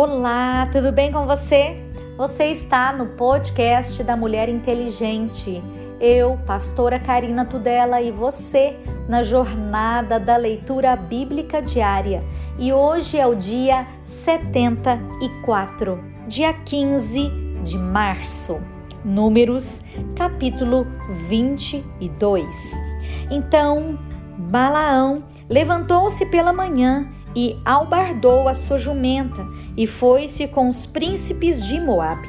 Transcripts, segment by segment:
Olá, tudo bem com você? Você está no podcast da Mulher Inteligente. Eu, pastora Karina Tudela e você na jornada da leitura bíblica diária. E hoje é o dia 74, dia 15 de março. Números, capítulo 22. Então, Balaão levantou-se pela manhã e albardou a sua jumenta e foi-se com os príncipes de Moabe.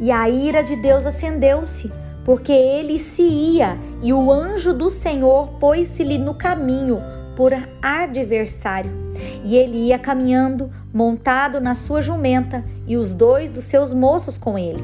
E a ira de Deus acendeu-se, porque ele se ia, e o anjo do Senhor pôs-se-lhe no caminho por adversário. E ele ia caminhando, montado na sua jumenta, e os dois dos seus moços com ele.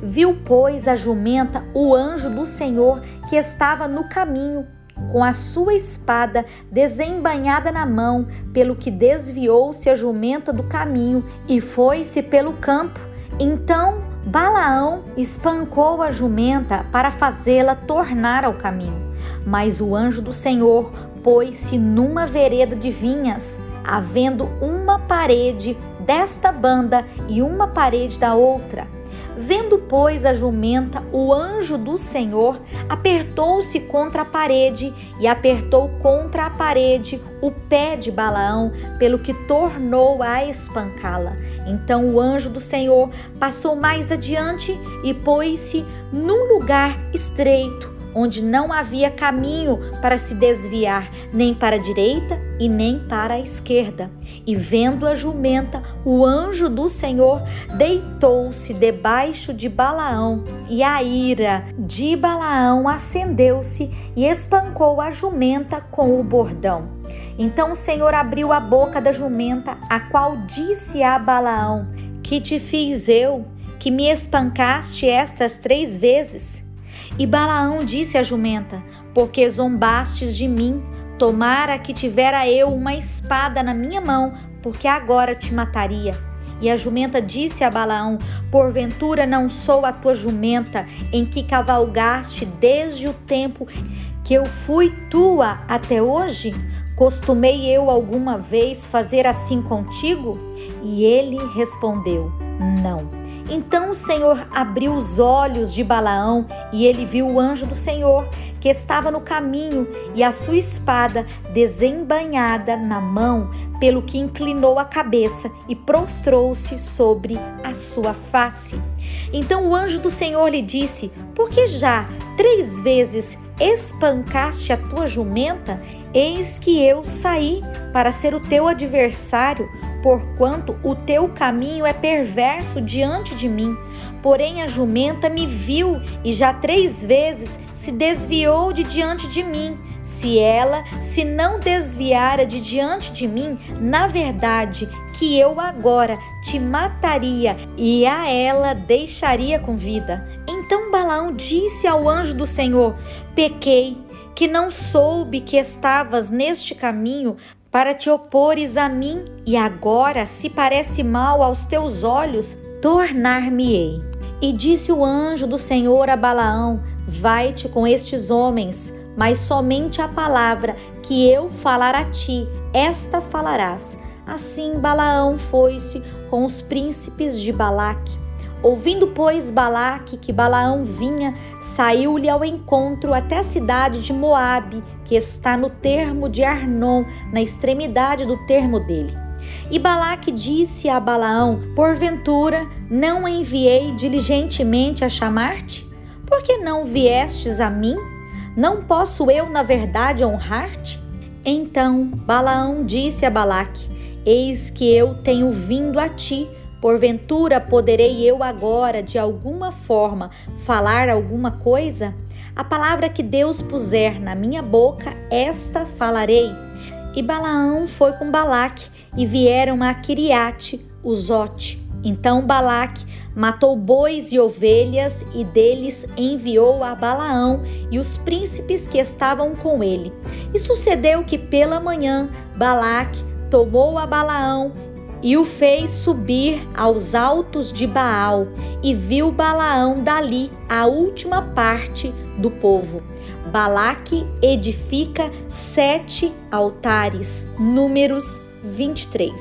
Viu, pois, a jumenta o anjo do Senhor que estava no caminho com a sua espada desembanhada na mão, pelo que desviou-se a jumenta do caminho e foi-se pelo campo. Então Balaão espancou a jumenta para fazê-la tornar ao caminho. Mas o anjo do Senhor pôs-se numa vereda de vinhas, havendo uma parede desta banda e uma parede da outra Vendo, pois, a jumenta, o anjo do Senhor apertou-se contra a parede e apertou contra a parede o pé de Balaão, pelo que tornou a espancá-la. Então o anjo do Senhor passou mais adiante e pôs-se num lugar estreito onde não havia caminho para se desviar, nem para a direita e nem para a esquerda. E vendo a jumenta, o anjo do Senhor deitou-se debaixo de Balaão, e a ira de Balaão acendeu-se e espancou a jumenta com o bordão. Então o Senhor abriu a boca da jumenta, a qual disse a Balaão: Que te fiz eu, que me espancaste estas três vezes? E Balaão disse à jumenta: Porque zombastes de mim, tomara que tivera eu uma espada na minha mão, porque agora te mataria. E a jumenta disse a Balaão: Porventura não sou a tua jumenta, em que cavalgaste desde o tempo que eu fui tua até hoje? Costumei eu alguma vez fazer assim contigo? E ele respondeu: Não. Então o Senhor abriu os olhos de Balaão e ele viu o anjo do Senhor que estava no caminho e a sua espada desembanhada na mão, pelo que inclinou a cabeça e prostrou-se sobre a sua face. Então o anjo do Senhor lhe disse: Por que já três vezes espancaste a tua jumenta? Eis que eu saí para ser o teu adversário porquanto o teu caminho é perverso diante de mim. Porém, a jumenta me viu e já três vezes se desviou de diante de mim. Se ela se não desviara de diante de mim, na verdade que eu agora te mataria e a ela deixaria com vida. Então Balaão disse ao anjo do Senhor: Pequei, que não soube que estavas neste caminho para te opores a mim, e agora, se parece mal aos teus olhos, tornar-me-ei. E disse o anjo do Senhor a Balaão: Vai-te com estes homens, mas somente a palavra que eu falar a ti, esta falarás. Assim Balaão foi-se com os príncipes de Balaque Ouvindo, pois, Balaque que Balaão vinha, saiu-lhe ao encontro até a cidade de Moabe, que está no termo de Arnon, na extremidade do termo dele. E Balaque disse a Balaão: Porventura não enviei diligentemente a chamar-te? Por que não viestes a mim? Não posso eu, na verdade, honrar-te? Então Balaão disse a Balaque: Eis que eu tenho vindo a ti Porventura poderei eu agora, de alguma forma, falar alguma coisa? A palavra que Deus puser na minha boca, esta falarei. E Balaão foi com Balaque e vieram a Kiriate, Uzote. Então Balaque matou bois e ovelhas e deles enviou a Balaão e os príncipes que estavam com ele. E sucedeu que pela manhã Balaque tomou a Balaão e o fez subir aos altos de Baal, e viu Balaão dali a última parte do povo. Balaque edifica sete altares. Números 23.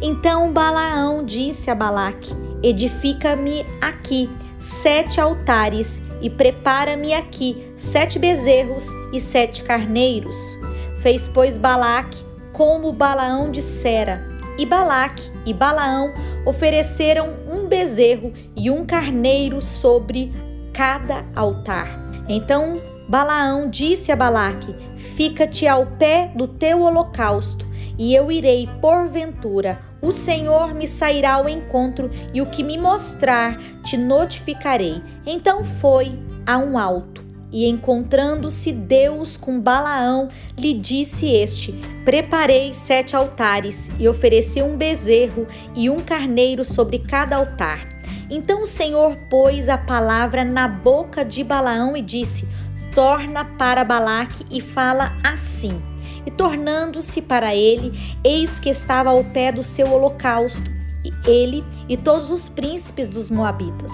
Então Balaão disse a Balaque: Edifica-me aqui sete altares e prepara-me aqui sete bezerros e sete carneiros. Fez, pois, Balaque como Balaão dissera, e Balaque e Balaão ofereceram um bezerro e um carneiro sobre cada altar. Então Balaão disse a Balaque: Fica-te ao pé do teu holocausto, e eu irei, porventura, o Senhor me sairá ao encontro, e o que me mostrar te notificarei. Então foi a um alto. E encontrando-se Deus com Balaão, lhe disse este: Preparei sete altares e ofereci um bezerro e um carneiro sobre cada altar. Então o Senhor pôs a palavra na boca de Balaão e disse: Torna para Balaque e fala assim. E tornando-se para ele, eis que estava ao pé do seu holocausto, ele e todos os príncipes dos Moabitas.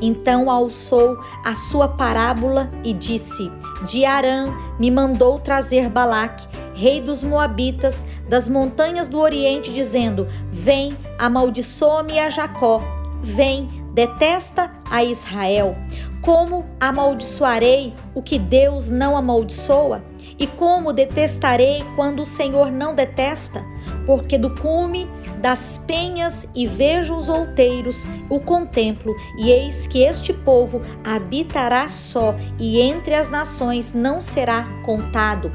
Então alçou a sua parábola e disse: De Arã me mandou trazer Balaque, rei dos Moabitas, das montanhas do Oriente, dizendo: Vem, amaldiçoa-me a Jacó, vem, detesta a Israel. Como amaldiçoarei o que Deus não amaldiçoa? E como detestarei quando o Senhor não detesta? Porque do cume das penhas e vejo os outeiros, o contemplo, e eis que este povo habitará só, e entre as nações não será contado.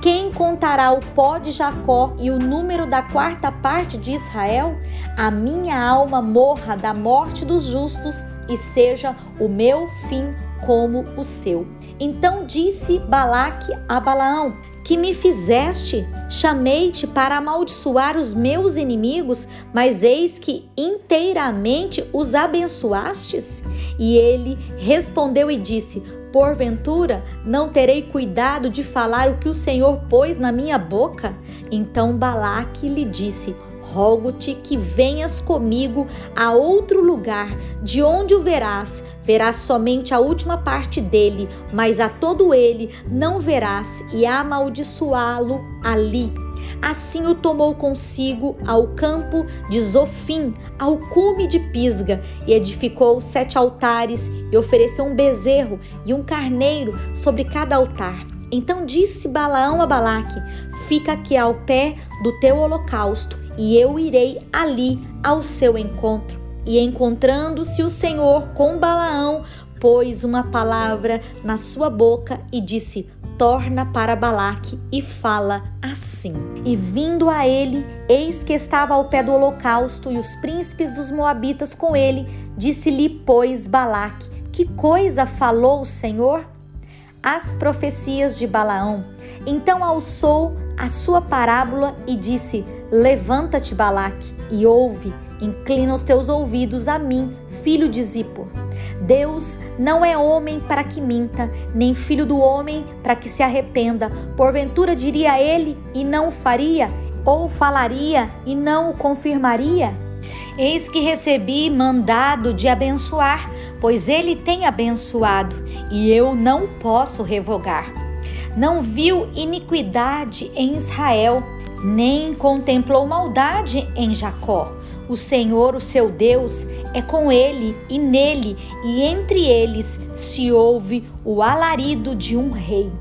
Quem contará o pó de Jacó e o número da quarta parte de Israel? A minha alma morra da morte dos justos e seja o meu fim como o seu. Então disse Balaque a Balaão: Que me fizeste? Chamei-te para amaldiçoar os meus inimigos, mas eis que inteiramente os abençoastes? E ele respondeu e disse: Porventura não terei cuidado de falar o que o Senhor pôs na minha boca? Então Balaque lhe disse: rogo-te que venhas comigo a outro lugar, de onde o verás. Verás somente a última parte dele, mas a todo ele não verás, e amaldiçoá-lo ali. Assim o tomou consigo ao campo de Zofim, ao cume de Pisga, e edificou sete altares, e ofereceu um bezerro e um carneiro sobre cada altar. Então disse Balaão a Balaque: Fica aqui ao pé do teu holocausto, e eu irei ali ao seu encontro. E encontrando-se o Senhor com Balaão, pôs uma palavra na sua boca e disse: Torna para Balaque e fala assim. E vindo a ele, eis que estava ao pé do holocausto e os príncipes dos Moabitas com ele, disse-lhe, pois, Balaque: Que coisa falou o Senhor? As profecias de Balaão. Então alçou a sua parábola e disse: Levanta-te, Balaque, e ouve, inclina os teus ouvidos a mim, filho de Zippor. Deus não é homem para que minta, nem filho do homem para que se arrependa. Porventura diria ele e não o faria, ou falaria e não o confirmaria? Eis que recebi mandado de abençoar, pois ele tem abençoado, e eu não posso revogar. Não viu iniquidade em Israel nem contemplou maldade em Jacó. O Senhor, o seu Deus, é com ele e nele, e entre eles se ouve o alarido de um rei.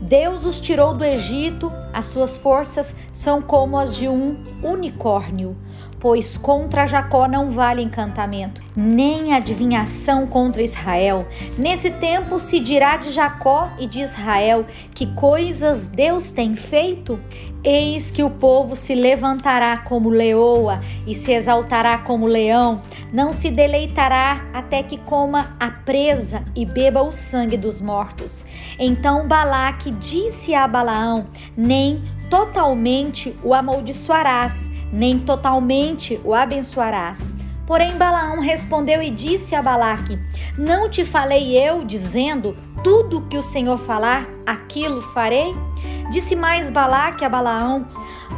Deus os tirou do Egito, as suas forças são como as de um unicórnio pois contra Jacó não vale encantamento, nem adivinhação contra Israel. Nesse tempo se dirá de Jacó e de Israel: que coisas Deus tem feito? Eis que o povo se levantará como leoa e se exaltará como leão, não se deleitará até que coma a presa e beba o sangue dos mortos. Então Balaque disse a Balaão: Nem totalmente o amaldiçoarás nem totalmente o abençoarás. Porém, Balaão respondeu e disse a Balaque: Não te falei eu, dizendo: Tudo que o Senhor falar, aquilo farei? Disse mais Balaque a Balaão: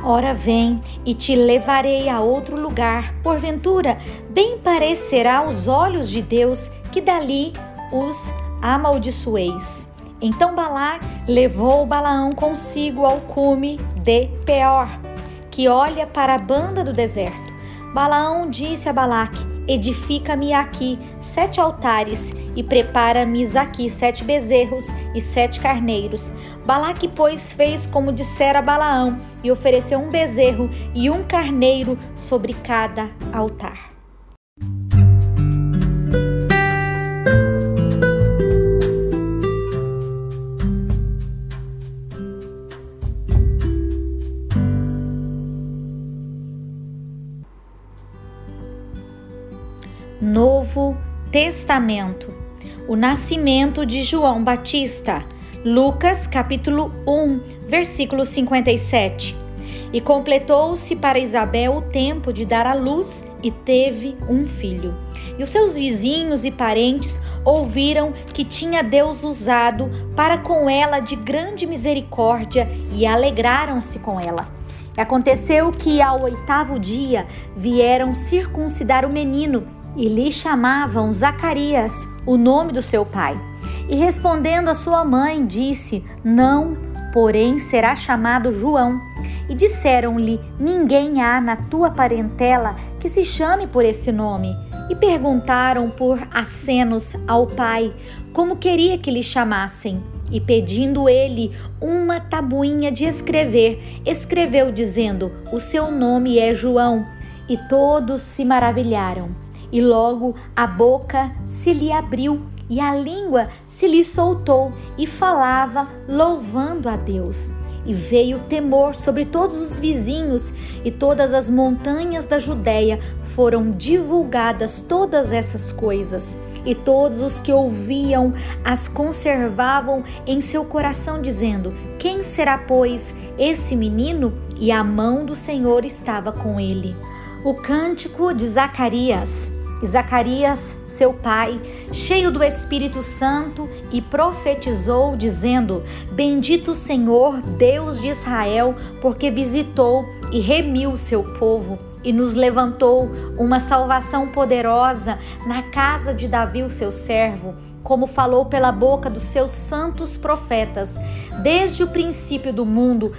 Ora, vem e te levarei a outro lugar. Porventura, bem parecerá aos olhos de Deus que dali os amaldiçoeis. Então Balaque levou Balaão consigo ao cume de Peor que olha para a banda do deserto. Balaão disse a Balaque: Edifica-me aqui sete altares e prepara-me aqui sete bezerros e sete carneiros. Balaque, pois, fez como dissera Balaão e ofereceu um bezerro e um carneiro sobre cada altar. Testamento. O nascimento de João Batista. Lucas capítulo 1, versículo 57. E completou-se para Isabel o tempo de dar à luz e teve um filho. E os seus vizinhos e parentes ouviram que tinha Deus usado para com ela de grande misericórdia e alegraram-se com ela. E aconteceu que ao oitavo dia vieram circuncidar o menino e lhe chamavam Zacarias, o nome do seu pai. E respondendo a sua mãe, disse: Não, porém será chamado João. E disseram-lhe: Ninguém há na tua parentela que se chame por esse nome. E perguntaram por acenos ao pai como queria que lhe chamassem. E pedindo ele uma tabuinha de escrever, escreveu dizendo: O seu nome é João. E todos se maravilharam. E logo a boca se lhe abriu e a língua se lhe soltou e falava, louvando a Deus. E veio temor sobre todos os vizinhos, e todas as montanhas da Judéia foram divulgadas todas essas coisas. E todos os que ouviam as conservavam em seu coração, dizendo: Quem será, pois, esse menino? E a mão do Senhor estava com ele. O cântico de Zacarias. E Zacarias, seu pai, cheio do Espírito Santo, e profetizou, dizendo: Bendito o Senhor, Deus de Israel, porque visitou e remiu seu povo e nos levantou uma salvação poderosa na casa de Davi, o seu servo, como falou pela boca dos seus santos profetas, desde o princípio do mundo,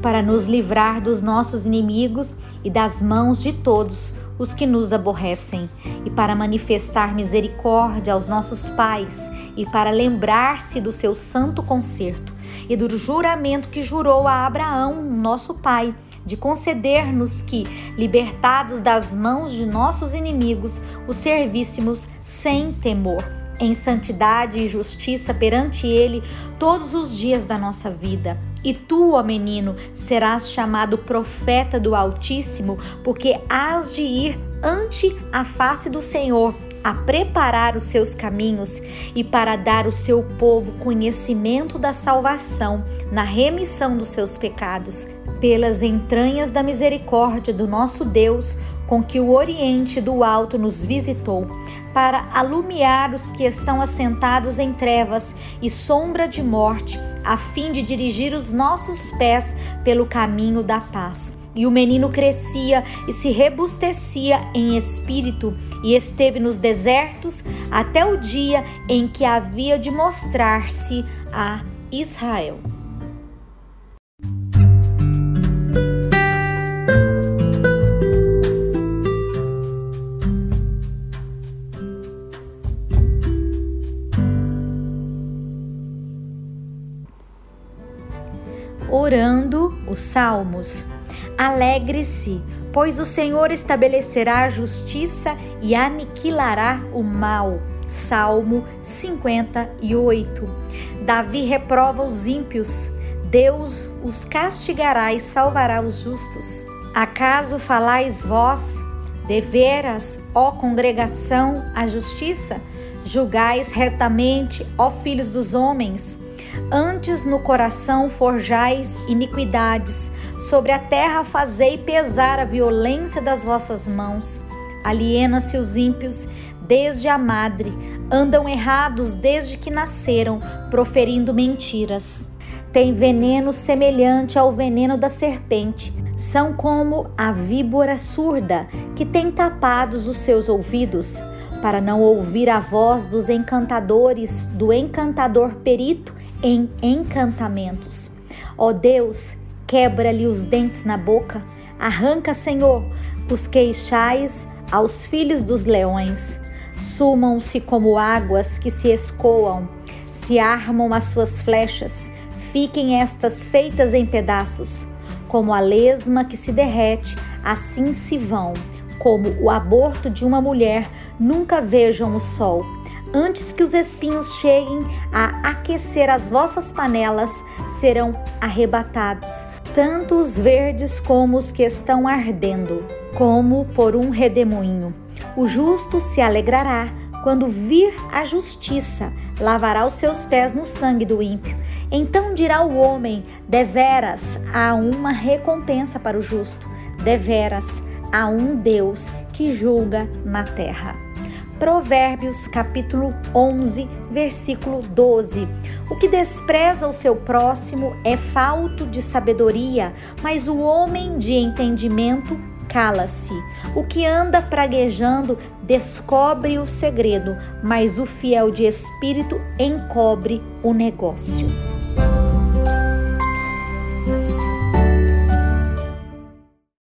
para nos livrar dos nossos inimigos e das mãos de todos os que nos aborrecem, e para manifestar misericórdia aos nossos pais, e para lembrar-se do seu santo concerto e do juramento que jurou a Abraão, nosso pai, de conceder-nos que, libertados das mãos de nossos inimigos, o servíssemos sem temor em santidade e justiça perante Ele todos os dias da nossa vida. E tu, ó menino, serás chamado profeta do Altíssimo, porque hás de ir ante a face do Senhor a preparar os seus caminhos e para dar ao seu povo conhecimento da salvação na remissão dos seus pecados, pelas entranhas da misericórdia do nosso Deus, com que o Oriente do Alto nos visitou, para alumiar os que estão assentados em trevas e sombra de morte, a fim de dirigir os nossos pés pelo caminho da paz. E o menino crescia e se rebustecia em espírito, e esteve nos desertos até o dia em que havia de mostrar-se a Israel. Salmos. Alegre-se, pois o Senhor estabelecerá a justiça e aniquilará o mal. Salmo 58. Davi reprova os ímpios. Deus os castigará e salvará os justos. Acaso falais vós, deveras, ó congregação, a justiça? Julgais retamente, ó filhos dos homens? Antes no coração forjais iniquidades, sobre a terra fazei pesar a violência das vossas mãos. Aliena-se os ímpios desde a madre, andam errados desde que nasceram, proferindo mentiras. Tem veneno semelhante ao veneno da serpente. São como a víbora surda, que tem tapados os seus ouvidos, para não ouvir a voz dos encantadores, do encantador perito em encantamentos. Ó Deus, quebra-lhe os dentes na boca, arranca, Senhor, Os queixais aos filhos dos leões. Sumam-se como águas que se escoam, se armam as suas flechas, fiquem estas feitas em pedaços. Como a lesma que se derrete, assim se vão. Como o aborto de uma mulher, nunca vejam o sol. Antes que os espinhos cheguem a aquecer as vossas panelas, serão arrebatados, tanto os verdes como os que estão ardendo, como por um redemoinho. O justo se alegrará quando vir a justiça, lavará os seus pés no sangue do ímpio. Então dirá o homem: deveras há uma recompensa para o justo, deveras há um Deus que julga na terra. Provérbios capítulo 11, versículo 12. O que despreza o seu próximo é falto de sabedoria, mas o homem de entendimento cala-se. O que anda praguejando descobre o segredo, mas o fiel de espírito encobre o negócio.